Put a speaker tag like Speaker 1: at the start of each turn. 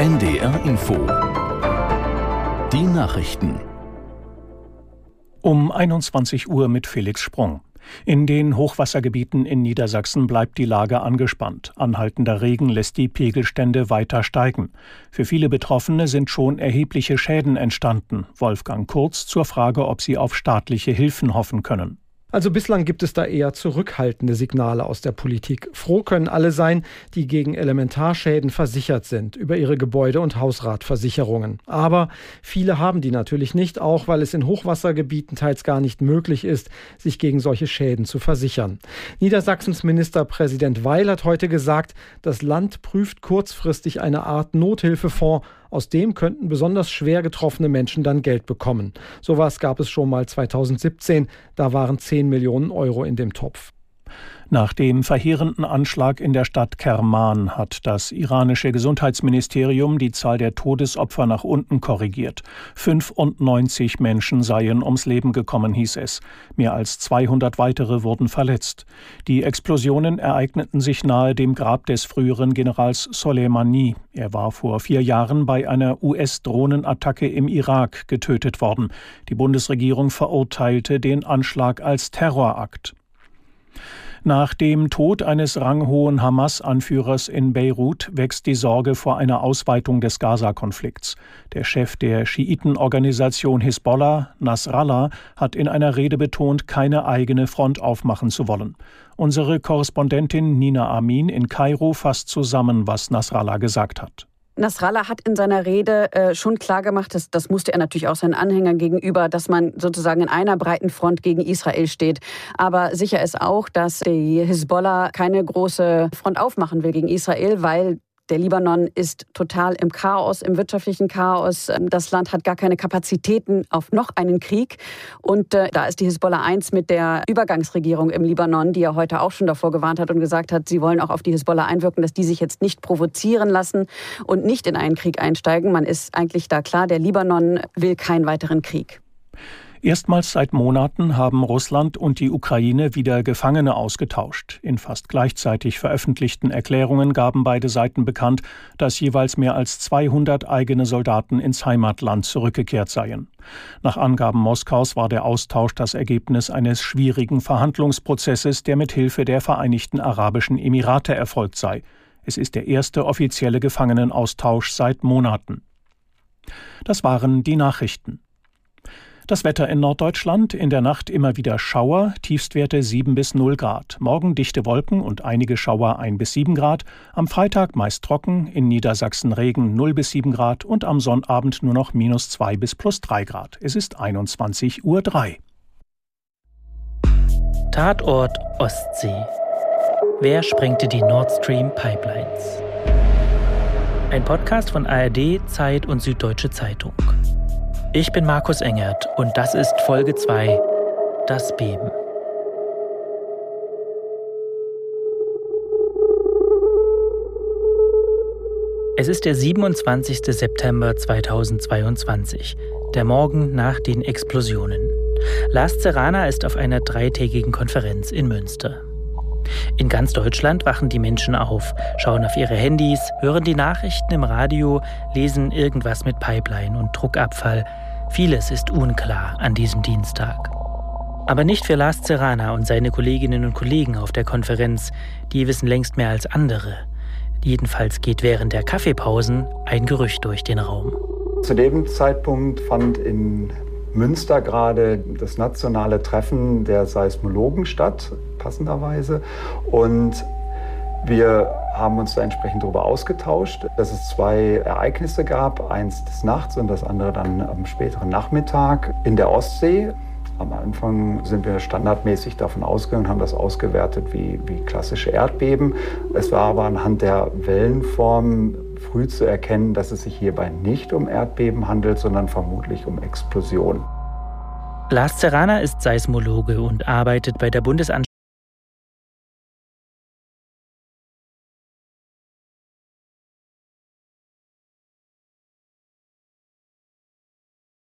Speaker 1: NDR Info. Die Nachrichten.
Speaker 2: Um 21 Uhr mit Felix Sprung. In den Hochwassergebieten in Niedersachsen bleibt die Lage angespannt. Anhaltender Regen lässt die Pegelstände weiter steigen. Für viele Betroffene sind schon erhebliche Schäden entstanden. Wolfgang Kurz zur Frage, ob sie auf staatliche Hilfen hoffen können.
Speaker 3: Also bislang gibt es da eher zurückhaltende Signale aus der Politik. Froh können alle sein, die gegen Elementarschäden versichert sind über ihre Gebäude- und Hausratversicherungen. Aber viele haben die natürlich nicht, auch weil es in Hochwassergebieten teils gar nicht möglich ist, sich gegen solche Schäden zu versichern. Niedersachsens Ministerpräsident Weil hat heute gesagt, das Land prüft kurzfristig eine Art Nothilfefonds aus dem könnten besonders schwer getroffene Menschen dann Geld bekommen. Sowas gab es schon mal 2017. Da waren 10 Millionen Euro in dem Topf.
Speaker 2: Nach dem verheerenden Anschlag in der Stadt Kerman hat das iranische Gesundheitsministerium die Zahl der Todesopfer nach unten korrigiert. 95 Menschen seien ums Leben gekommen, hieß es. Mehr als 200 weitere wurden verletzt. Die Explosionen ereigneten sich nahe dem Grab des früheren Generals Soleimani. Er war vor vier Jahren bei einer US-Drohnenattacke im Irak getötet worden. Die Bundesregierung verurteilte den Anschlag als Terrorakt. Nach dem Tod eines ranghohen Hamas-Anführers in Beirut wächst die Sorge vor einer Ausweitung des Gaza-Konflikts. Der Chef der Schiitenorganisation Hisbollah, Nasrallah, hat in einer Rede betont, keine eigene Front aufmachen zu wollen. Unsere Korrespondentin Nina Amin in Kairo fasst zusammen, was Nasrallah gesagt hat.
Speaker 4: Nasrallah hat in seiner Rede äh, schon klargemacht, dass, das musste er natürlich auch seinen Anhängern gegenüber, dass man sozusagen in einer breiten Front gegen Israel steht. Aber sicher ist auch, dass die Hisbollah keine große Front aufmachen will gegen Israel, weil der Libanon ist total im Chaos, im wirtschaftlichen Chaos. Ähm, das Land hat gar keine Kapazitäten auf noch einen Krieg. Und äh, da ist die Hisbollah 1 mit der Übergangsregierung im Libanon, die ja heute auch schon davor gewarnt hat und gesagt hat, sie wollen auch auf die Hisbollah einwirken, dass die sich jetzt nicht provozieren lassen und nicht in einen Krieg einsteigen. Man ist eigentlich da klar, der Libanon will keinen weiteren Krieg.
Speaker 2: Erstmals seit Monaten haben Russland und die Ukraine wieder Gefangene ausgetauscht. In fast gleichzeitig veröffentlichten Erklärungen gaben beide Seiten bekannt, dass jeweils mehr als 200 eigene Soldaten ins Heimatland zurückgekehrt seien. Nach Angaben Moskaus war der Austausch das Ergebnis eines schwierigen Verhandlungsprozesses, der mit Hilfe der Vereinigten Arabischen Emirate erfolgt sei. Es ist der erste offizielle Gefangenenaustausch seit Monaten. Das waren die Nachrichten. Das Wetter in Norddeutschland, in der Nacht immer wieder Schauer, Tiefstwerte 7 bis 0 Grad. Morgen dichte Wolken und einige Schauer 1 bis 7 Grad. Am Freitag meist trocken, in Niedersachsen Regen 0 bis 7 Grad und am Sonnabend nur noch minus 2 bis plus 3 Grad. Es ist 21.03 Uhr.
Speaker 5: Tatort Ostsee. Wer sprengte die Nord Stream Pipelines? Ein Podcast von ARD, Zeit und Süddeutsche Zeitung. Ich bin Markus Engert und das ist Folge 2, das Beben. Es ist der 27. September 2022, der Morgen nach den Explosionen. Lars Serrana ist auf einer dreitägigen Konferenz in Münster. In ganz Deutschland wachen die Menschen auf, schauen auf ihre Handys, hören die Nachrichten im Radio, lesen irgendwas mit Pipeline und Druckabfall, Vieles ist unklar an diesem Dienstag. Aber nicht für Lars Serrana und seine Kolleginnen und Kollegen auf der Konferenz, die wissen längst mehr als andere. Jedenfalls geht während der Kaffeepausen ein Gerücht durch den Raum.
Speaker 6: Zu dem Zeitpunkt fand in Münster gerade das nationale Treffen der Seismologen statt, passenderweise. Und wir haben uns da entsprechend darüber ausgetauscht, dass es zwei Ereignisse gab, eins des Nachts und das andere dann am späteren Nachmittag in der Ostsee. Am Anfang sind wir standardmäßig davon ausgegangen, haben das ausgewertet wie, wie klassische Erdbeben. Es war aber anhand der Wellenform früh zu erkennen, dass es sich hierbei nicht um Erdbeben handelt, sondern vermutlich um Explosionen.
Speaker 5: Lars Serrana ist Seismologe und arbeitet bei der Bundesanstalt